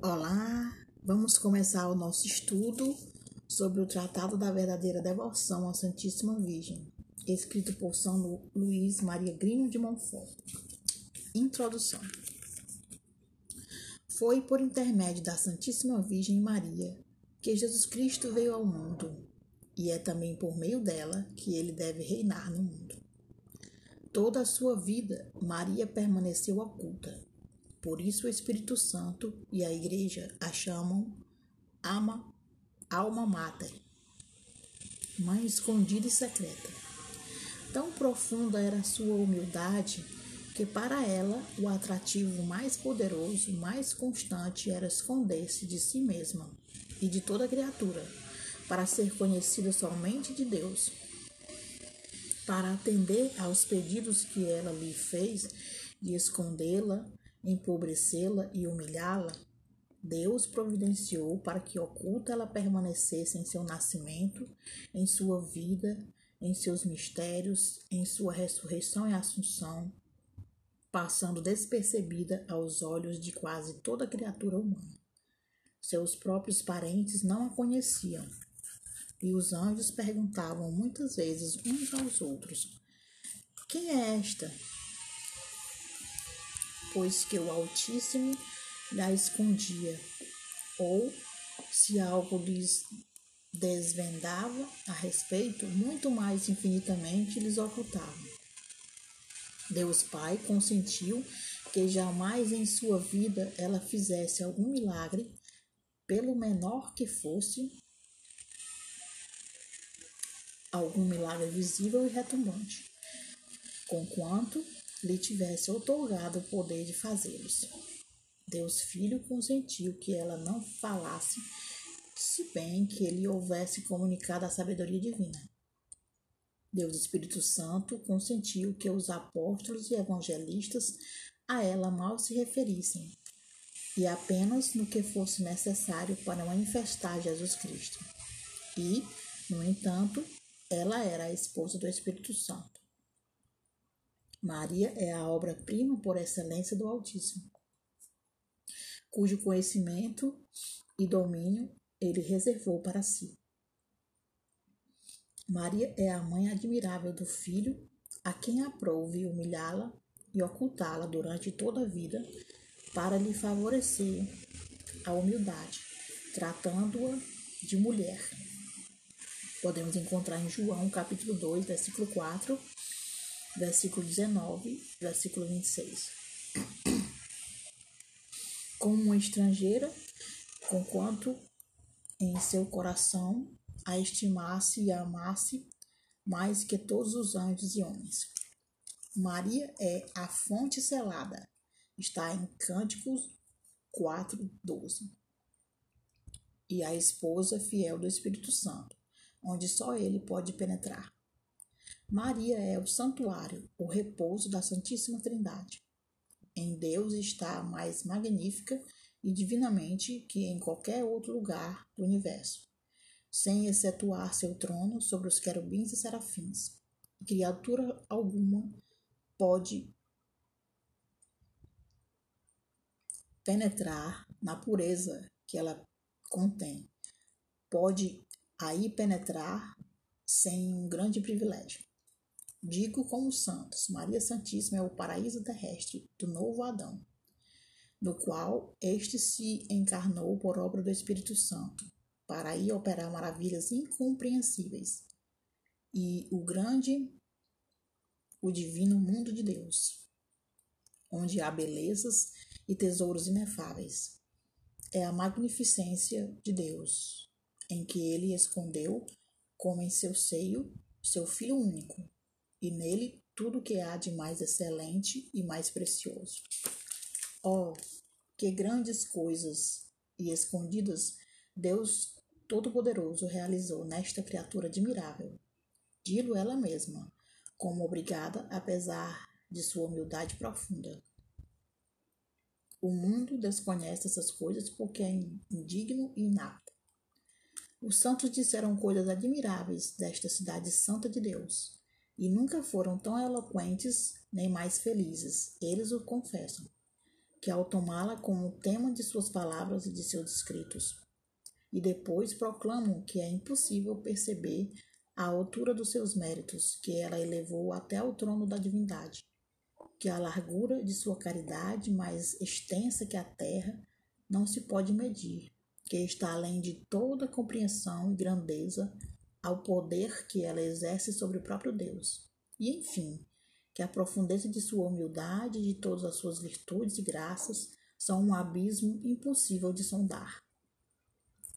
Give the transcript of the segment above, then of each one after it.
Olá, vamos começar o nosso estudo sobre o Tratado da Verdadeira Devoção à Santíssima Virgem, escrito por São Luís Maria Grino de Montfort. Introdução. Foi por intermédio da Santíssima Virgem Maria que Jesus Cristo veio ao mundo, e é também por meio dela que ele deve reinar no mundo. Toda a sua vida, Maria permaneceu oculta por isso o Espírito Santo e a Igreja a chamam ama, alma mater, mãe escondida e secreta. Tão profunda era a sua humildade que para ela o atrativo mais poderoso, mais constante era esconder-se de si mesma e de toda criatura, para ser conhecida somente de Deus. Para atender aos pedidos que ela lhe fez de escondê-la empobrecê-la e humilhá-la, Deus providenciou para que oculta ela permanecesse em seu nascimento, em sua vida, em seus mistérios, em sua ressurreição e assunção, passando despercebida aos olhos de quase toda criatura humana. Seus próprios parentes não a conheciam, e os anjos perguntavam muitas vezes uns aos outros: Quem é esta pois que o Altíssimo lhe escondia, ou se algo lhes desvendava a respeito, muito mais infinitamente lhes ocultava. Deus Pai consentiu que jamais em sua vida ela fizesse algum milagre, pelo menor que fosse, algum milagre visível e retumbante, conquanto lhe tivesse otorgado o poder de fazê-los. Deus Filho consentiu que ela não falasse, se bem que ele houvesse comunicado a sabedoria divina. Deus Espírito Santo consentiu que os apóstolos e evangelistas a ela mal se referissem, e apenas no que fosse necessário para manifestar Jesus Cristo. E, no entanto, ela era a esposa do Espírito Santo. Maria é a obra-prima por excelência do Altíssimo, cujo conhecimento e domínio ele reservou para si. Maria é a mãe admirável do Filho, a quem aprove humilhá-la e ocultá-la durante toda a vida, para lhe favorecer a humildade, tratando-a de mulher. Podemos encontrar em João, capítulo 2, versículo 4 versículo 19, versículo 26. Como uma estrangeira, conquanto em seu coração a estimasse e a amasse mais que todos os anjos e homens. Maria é a fonte selada, está em Cânticos 4:12. E a esposa fiel do Espírito Santo, onde só ele pode penetrar. Maria é o santuário, o repouso da Santíssima Trindade. Em Deus está mais magnífica e divinamente que em qualquer outro lugar do universo, sem excetuar seu trono sobre os querubins e serafins. Criatura alguma pode penetrar na pureza que ela contém. Pode aí penetrar sem um grande privilégio. Digo como os santos, Maria Santíssima é o paraíso terrestre do novo Adão, no qual este se encarnou por obra do Espírito Santo, para aí operar maravilhas incompreensíveis. E o grande, o divino mundo de Deus, onde há belezas e tesouros inefáveis. É a magnificência de Deus, em que ele escondeu, como em seu seio, seu Filho único, e nele tudo que há de mais excelente e mais precioso. Oh, que grandes coisas e escondidas Deus Todo-Poderoso realizou nesta criatura admirável. Dilo ela mesma, como obrigada, apesar de sua humildade profunda. O mundo desconhece essas coisas porque é indigno e inapto. Os santos disseram coisas admiráveis desta cidade santa de Deus e nunca foram tão eloquentes nem mais felizes, eles o confessam. que ao tomá-la como tema de suas palavras e de seus escritos, e depois proclamam que é impossível perceber a altura dos seus méritos, que ela elevou até ao trono da divindade, que a largura de sua caridade, mais extensa que a terra, não se pode medir, que está além de toda compreensão e grandeza ao poder que ela exerce sobre o próprio Deus. E, enfim, que a profundeza de sua humildade e de todas as suas virtudes e graças são um abismo impossível de sondar.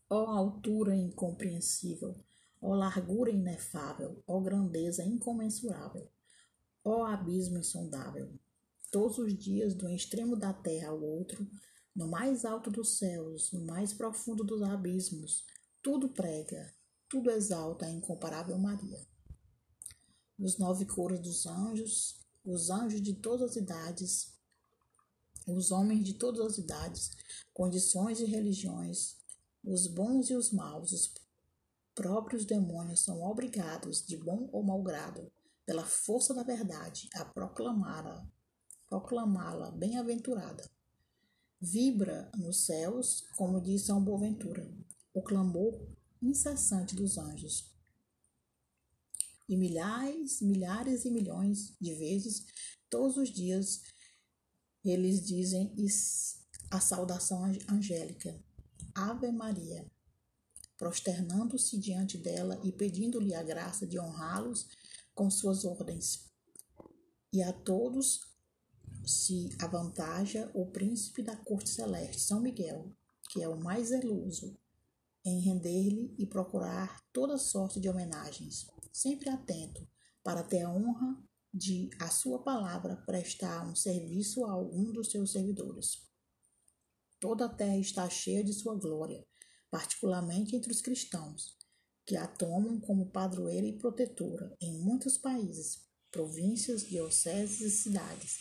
Ó altura incompreensível, ó largura inefável, ó grandeza incomensurável, ó abismo insondável. Todos os dias, do extremo da terra ao outro, no mais alto dos céus, no mais profundo dos abismos, tudo prega, tudo exalta a incomparável Maria. Os nove coros dos anjos, os anjos de todas as idades, os homens de todas as idades, condições e religiões, os bons e os maus, os próprios demônios são obrigados, de bom ou mau grado, pela força da verdade, a proclamá-la, proclamá-la bem-aventurada. Vibra nos céus, como diz São Boaventura, o clamor incessante dos anjos. E milhares, milhares e milhões de vezes, todos os dias, eles dizem a saudação angélica: Ave Maria, prosternando-se diante dela e pedindo-lhe a graça de honrá-los com suas ordens. E a todos se avantaja o príncipe da corte celeste, São Miguel, que é o mais zeloso em render-lhe e procurar toda sorte de homenagens, sempre atento para ter a honra de a sua palavra prestar um serviço a algum dos seus servidores. Toda a terra está cheia de sua glória, particularmente entre os cristãos, que a tomam como padroeira e protetora em muitos países, províncias, dioceses e cidades.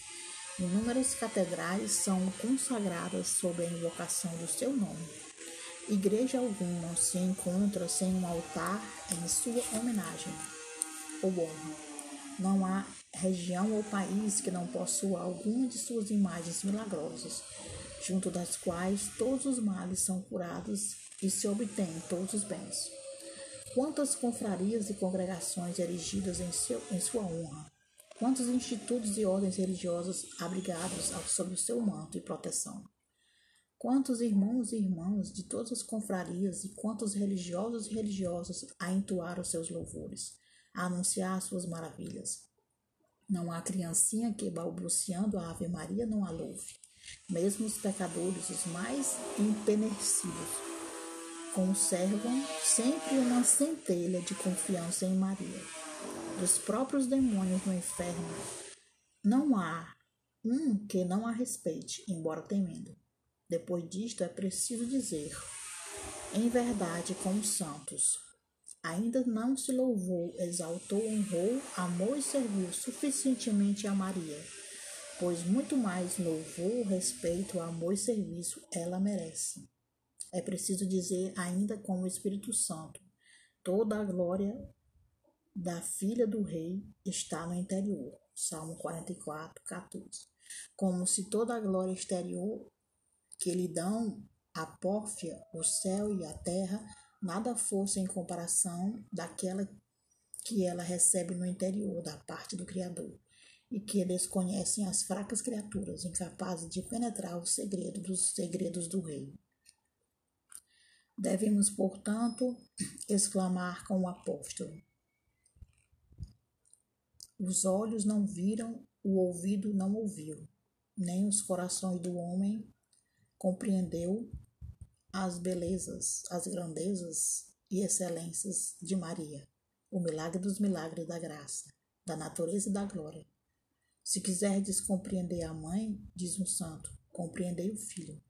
Inúmeras catedrais são consagradas sob a invocação do seu nome Igreja alguma se encontra sem um altar em sua homenagem ou honra. Não há região ou país que não possua alguma de suas imagens milagrosas, junto das quais todos os males são curados e se obtêm todos os bens. Quantas confrarias e congregações erigidas em, seu, em sua honra, quantos institutos e ordens religiosas abrigados sob o seu manto e proteção. Quantos irmãos e irmãs de todas as confrarias e quantos religiosos e religiosas a entoaram seus louvores, a anunciar suas maravilhas. Não há criancinha que, balbuciando a Ave Maria, não a louve. Mesmo os pecadores, os mais impenescidos, conservam sempre uma centelha de confiança em Maria. Dos próprios demônios no inferno, não há um que não a respeite, embora temendo. Depois disto, é preciso dizer, em verdade, como santos, ainda não se louvou, exaltou, honrou, amou e serviu suficientemente a Maria, pois muito mais louvor, respeito, amor e serviço ela merece. É preciso dizer ainda como Espírito Santo, toda a glória da filha do rei está no interior. Salmo 44, 14. Como se toda a glória exterior que lhe dão a pórfia, o céu e a terra, nada fosse em comparação daquela que ela recebe no interior da parte do Criador, e que desconhecem as fracas criaturas, incapazes de penetrar o segredo dos segredos do rei. Devemos, portanto, exclamar com o apóstolo: Os olhos não viram, o ouvido não ouviu, nem os corações do homem compreendeu as belezas, as grandezas e excelências de Maria, o milagre dos milagres da graça, da natureza e da glória. Se quiserdes compreender a mãe, diz um santo, compreendei o filho.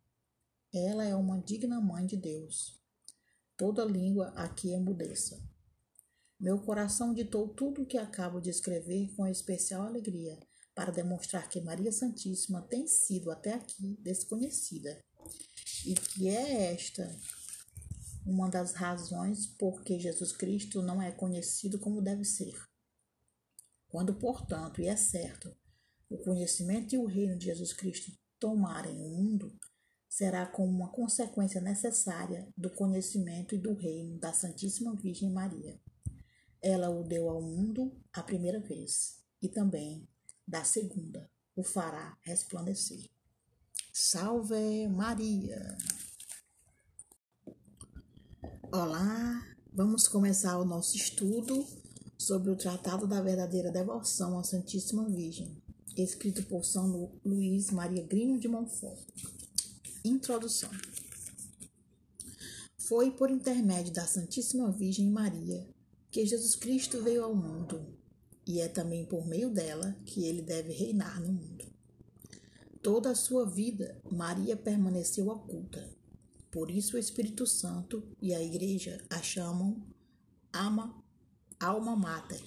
Ela é uma digna mãe de Deus. Toda língua aqui emudeça. Meu coração ditou tudo o que acabo de escrever com especial alegria, para demonstrar que Maria Santíssima tem sido até aqui desconhecida e que é esta uma das razões por que Jesus Cristo não é conhecido como deve ser. Quando, portanto, e é certo, o conhecimento e o reino de Jesus Cristo tomarem o mundo será como uma consequência necessária do conhecimento e do reino da Santíssima Virgem Maria. Ela o deu ao mundo a primeira vez e também da segunda o fará resplandecer. Salve Maria! Olá, vamos começar o nosso estudo sobre o Tratado da Verdadeira Devoção à Santíssima Virgem, escrito por São Luís Maria Grino de Montfort. Introdução. Foi por intermédio da Santíssima Virgem Maria que Jesus Cristo veio ao mundo, e é também por meio dela que ele deve reinar no mundo. Toda a sua vida, Maria permaneceu oculta. Por isso o Espírito Santo e a Igreja a chamam ama, alma mater,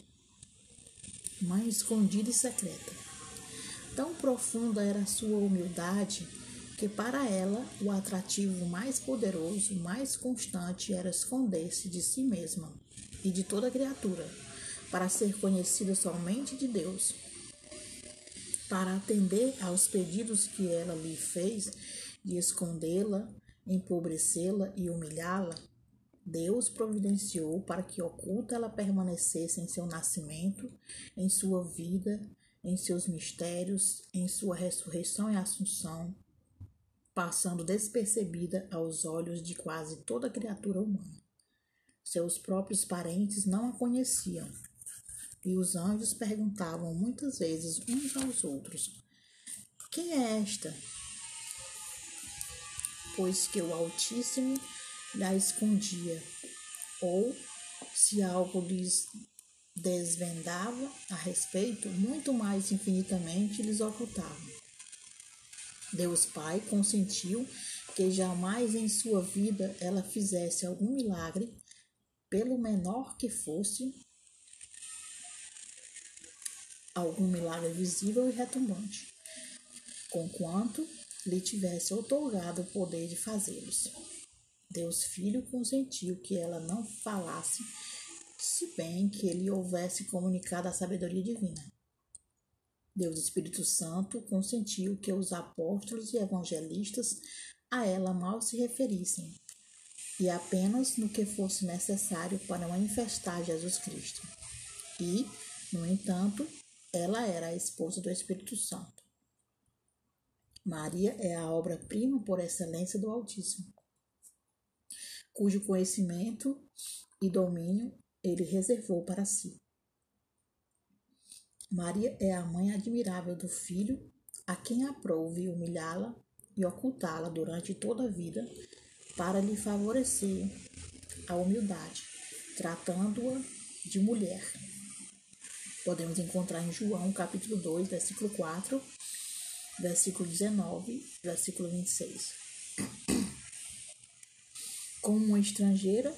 mãe escondida e secreta. Tão profunda era a sua humildade que para ela o atrativo mais poderoso, mais constante era esconder-se de si mesma e de toda criatura, para ser conhecida somente de Deus para atender aos pedidos que ela lhe fez de escondê-la, empobrecê-la e humilhá-la, Deus providenciou para que oculta ela permanecesse em seu nascimento, em sua vida, em seus mistérios, em sua ressurreição e assunção, passando despercebida aos olhos de quase toda criatura humana. Seus próprios parentes não a conheciam, e os anjos perguntavam muitas vezes uns aos outros: Quem é esta? Pois que o Altíssimo lhe escondia, ou se algo lhes desvendava a respeito, muito mais infinitamente lhes ocultava. Deus Pai consentiu que jamais em sua vida ela fizesse algum milagre, pelo menor que fosse, algum milagre visível e retumbante, conquanto lhe tivesse otorgado o poder de fazê-los. Deus Filho consentiu que ela não falasse, se bem que ele houvesse comunicado a sabedoria divina. Deus Espírito Santo consentiu que os apóstolos e evangelistas a ela mal se referissem, e apenas no que fosse necessário para manifestar Jesus Cristo. E, no entanto, ela era a esposa do Espírito Santo. Maria é a obra-prima por excelência do Altíssimo, cujo conhecimento e domínio ele reservou para si. Maria é a mãe admirável do Filho, a quem aprouve humilhá-la e ocultá-la durante toda a vida, para lhe favorecer a humildade, tratando-a de mulher podemos encontrar em João, capítulo 2, versículo 4, versículo 19, versículo 26. Como uma estrangeira,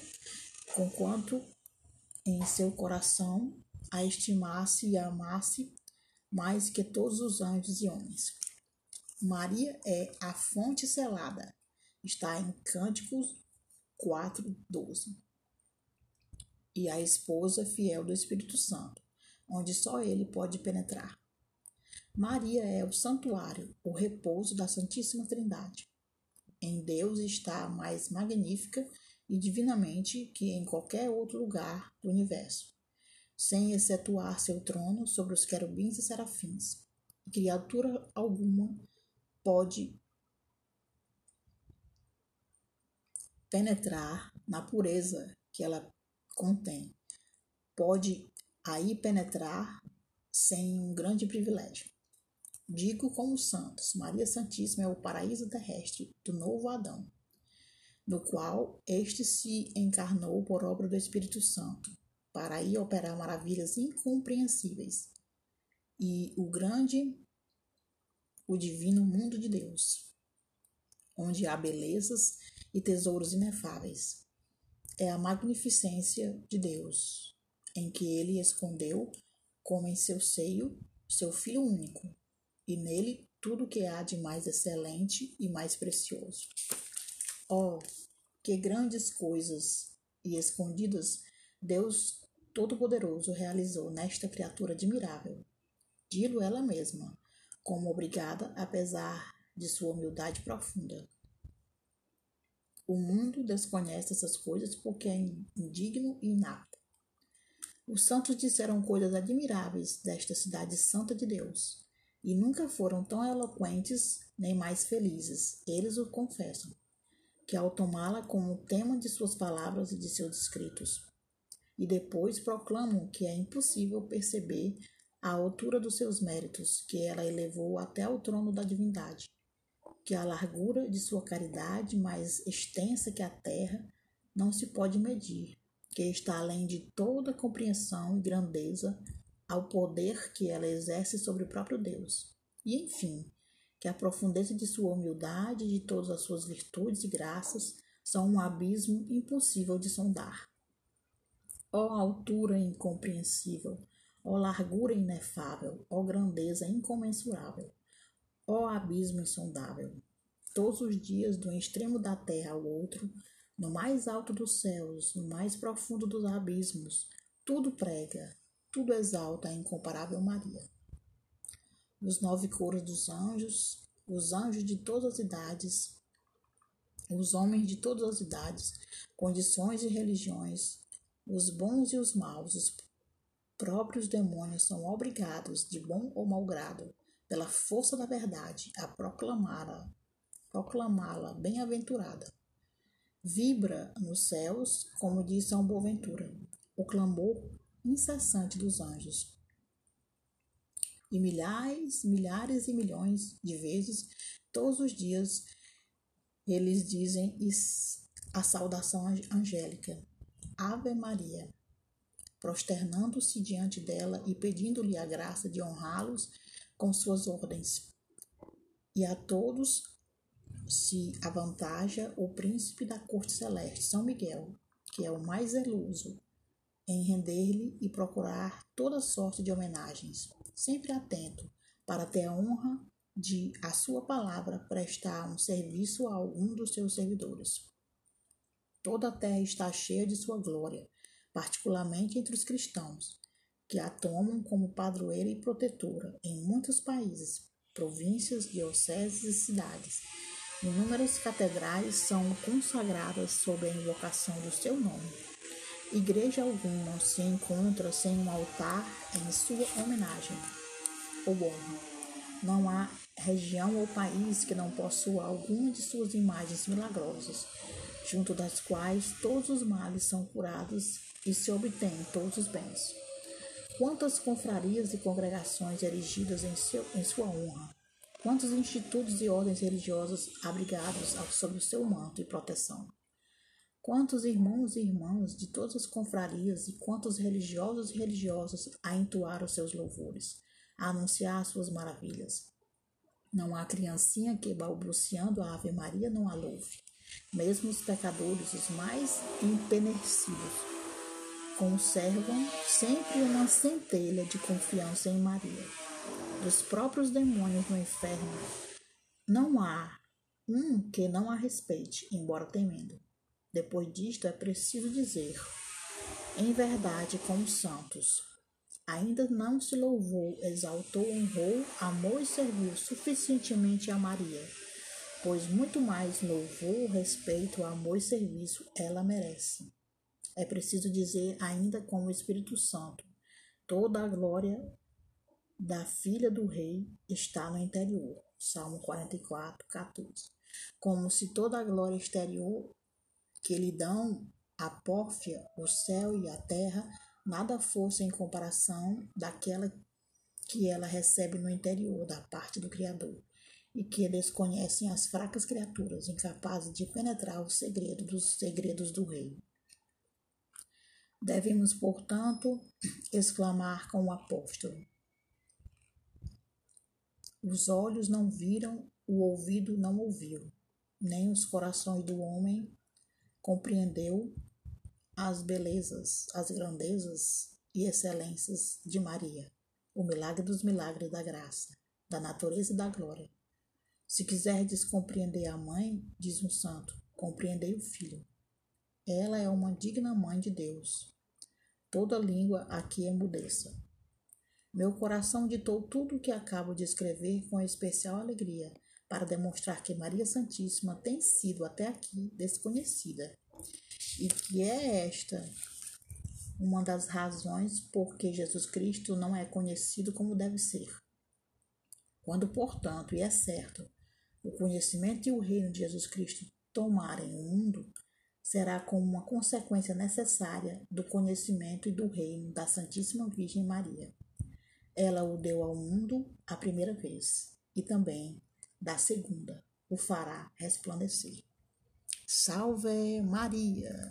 conquanto em seu coração a estimasse e a amasse mais que todos os anjos e homens. Maria é a fonte selada, está em Cânticos 4, 12. E a esposa fiel do Espírito Santo onde só ele pode penetrar. Maria é o santuário, o repouso da Santíssima Trindade. Em Deus está mais magnífica e divinamente que em qualquer outro lugar do universo, sem excetuar seu trono sobre os querubins e serafins. Criatura alguma pode penetrar na pureza que ela contém, pode aí penetrar sem um grande privilégio. Digo como os santos, Maria Santíssima é o paraíso terrestre do novo Adão, no qual este se encarnou por obra do Espírito Santo, para aí operar maravilhas incompreensíveis. E o grande, o divino mundo de Deus, onde há belezas e tesouros inefáveis. É a magnificência de Deus, em que ele escondeu, como em seu seio, seu Filho único, e nele tudo que há de mais excelente e mais precioso. Oh, que grandes coisas e escondidas Deus Todo-Poderoso realizou nesta criatura admirável. Dilo ela mesma, como obrigada, apesar de sua humildade profunda. O mundo desconhece essas coisas porque é indigno e inapto. Os santos disseram coisas admiráveis desta cidade santa de Deus, e nunca foram tão eloquentes nem mais felizes, eles o confessam, que ao tomá-la como tema de suas palavras e de seus escritos, e depois proclamam que é impossível perceber a altura dos seus méritos, que ela elevou até ao trono da divindade, que a largura de sua caridade, mais extensa que a terra, não se pode medir, que está além de toda compreensão e grandeza ao poder que ela exerce sobre o próprio Deus. E, enfim, que a profundeza de sua humildade e de todas as suas virtudes e graças são um abismo impossível de sondar. Ó altura incompreensível, ó largura inefável, ó grandeza incomensurável, ó abismo insondável. Todos os dias, do extremo da terra ao outro, no mais alto dos céus, no mais profundo dos abismos, tudo prega, tudo exalta a incomparável Maria. Os nove coros dos anjos, os anjos de todas as idades, os homens de todas as idades, condições e religiões, os bons e os maus, os próprios demônios são obrigados, de bom ou mau grado, pela força da verdade, a proclamá-la, proclamá-la bem-aventurada. Vibra nos céus, como diz São Boaventura, o clamor incessante dos anjos. E milhares, milhares e milhões de vezes, todos os dias, eles dizem a saudação angélica. Ave Maria, prosternando-se diante dela e pedindo-lhe a graça de honrá-los com suas ordens. E a todos se avantaja o príncipe da corte celeste, São Miguel, que é o mais zeloso em render-lhe e procurar toda sorte de homenagens, sempre atento para ter a honra de a sua palavra prestar um serviço a algum dos seus servidores. Toda a terra está cheia de sua glória, particularmente entre os cristãos, que a tomam como padroeira e protetora em muitos países, províncias, dioceses e cidades. Inúmeras catedrais são consagradas sob a invocação do seu nome. Igreja alguma se encontra sem um altar em sua homenagem ou honra. Não há região ou país que não possua alguma de suas imagens milagrosas junto das quais todos os males são curados e se obtêm todos os bens. Quantas confrarias e congregações erigidas em, seu, em sua honra, quantos institutos e ordens religiosas abrigados sob o seu manto e proteção. Quantos irmãos e irmãs de todas as confrarias e quantos religiosos e religiosas a entoar os seus louvores, a anunciar as suas maravilhas. Não há criancinha que, balbuciando a Ave Maria, não a louve. Mesmo os pecadores, os mais impenescidos, conservam sempre uma centelha de confiança em Maria. Dos próprios demônios no inferno, não há um que não a respeite, embora temendo. Depois disto, é preciso dizer, em verdade, com os santos, ainda não se louvou, exaltou, honrou, amou e serviu suficientemente a Maria pois muito mais louvor, respeito, amor e serviço ela merece. É preciso dizer ainda com o Espírito Santo: toda a glória da filha do rei está no interior. Salmo 44, 14. Como se toda a glória exterior que lhe dão a pórfia, o céu e a terra, nada fosse em comparação daquela que ela recebe no interior da parte do Criador e que desconhecem as fracas criaturas incapazes de penetrar o segredo dos segredos do rei. Devemos, portanto, exclamar com o apóstolo: Os olhos não viram, o ouvido não ouviu, nem os corações do homem compreendeu as belezas, as grandezas e excelências de Maria, o milagre dos milagres da graça, da natureza e da glória se quiserdes compreender a mãe, diz um santo, compreendei o filho. Ela é uma digna mãe de Deus. Toda língua aqui emudeça. Meu coração ditou tudo o que acabo de escrever com especial alegria, para demonstrar que Maria Santíssima tem sido até aqui desconhecida e que é esta uma das razões por que Jesus Cristo não é conhecido como deve ser. Quando, portanto, e é certo, o conhecimento e o reino de Jesus Cristo tomarem o mundo, será como uma consequência necessária do conhecimento e do reino da Santíssima Virgem Maria. Ela o deu ao mundo a primeira vez e também da segunda o fará resplandecer. Salve Maria!